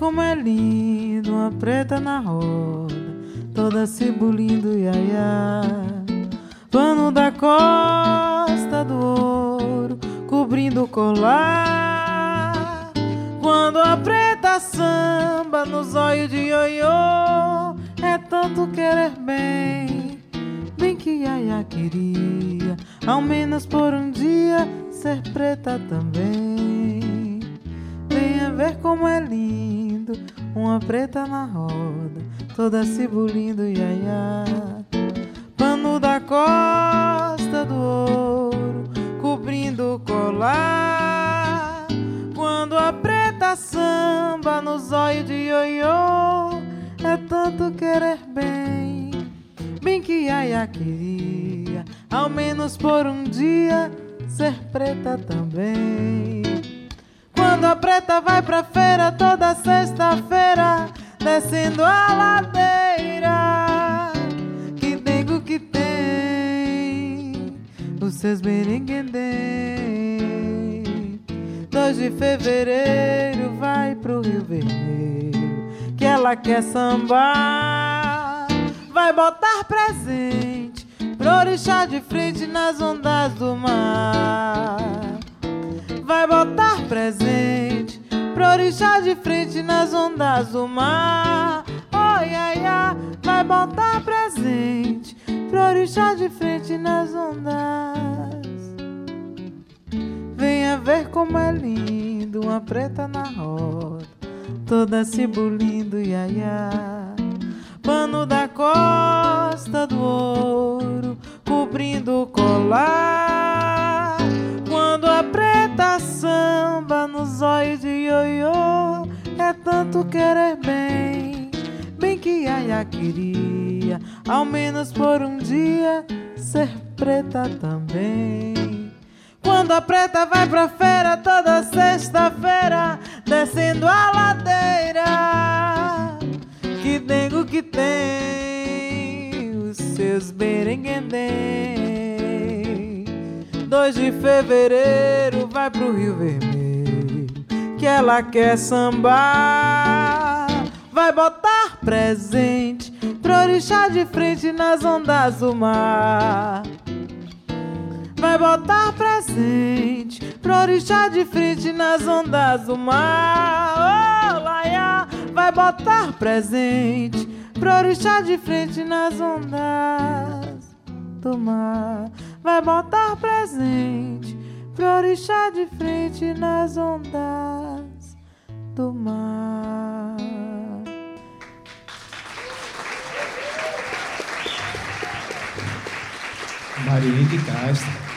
como é lindo uma preta na roda, toda cibulindo iaiá. Pano da costa do ouro, cobrindo o colar. Quando a preta samba nos olhos de ioiô, é tanto querer bem, bem que Yaya queria, ao menos por um dia, ser preta também. Venha ver como é lindo, uma preta na roda, toda cibulindo Yaya. Pano da costa do ouro, cobrindo o colar. Quando a preta samba nos olhos de ioiô, é tanto querer bem, bem que Yaya queria, ao menos por um dia, ser preta também. A preta vai pra feira toda sexta-feira, descendo a ladeira, que dengo que tem, os seus berenguendem. 2 de fevereiro vai pro Rio Vermelho, que ela quer sambar, vai botar presente pro orixá de frente nas ondas do mar. Vai botar presente pro orixá de frente nas ondas do mar. Oh, ia, ia. Vai botar presente pro orixá de frente nas ondas. Venha ver como é lindo uma preta na roda, toda cibulindo, ia, ia. Pano da costa do ouro, cobrindo o colar. Tanto querer bem, bem que Yaya queria, ao menos por um dia, ser preta também. Quando a preta vai pra feira toda sexta-feira, descendo a ladeira, que dengo que tem os seus berenguendem. 2 de fevereiro vai pro Rio Vermelho, que ela quer sambar. Vai botar presente pro orixá de frente nas ondas do mar. Vai botar presente pro orixá de frente nas ondas do mar. Oh, laia, vai botar presente pro orixá de frente nas ondas do mar. Vai botar presente pro orixá de frente nas ondas do mar. Marielle Castro.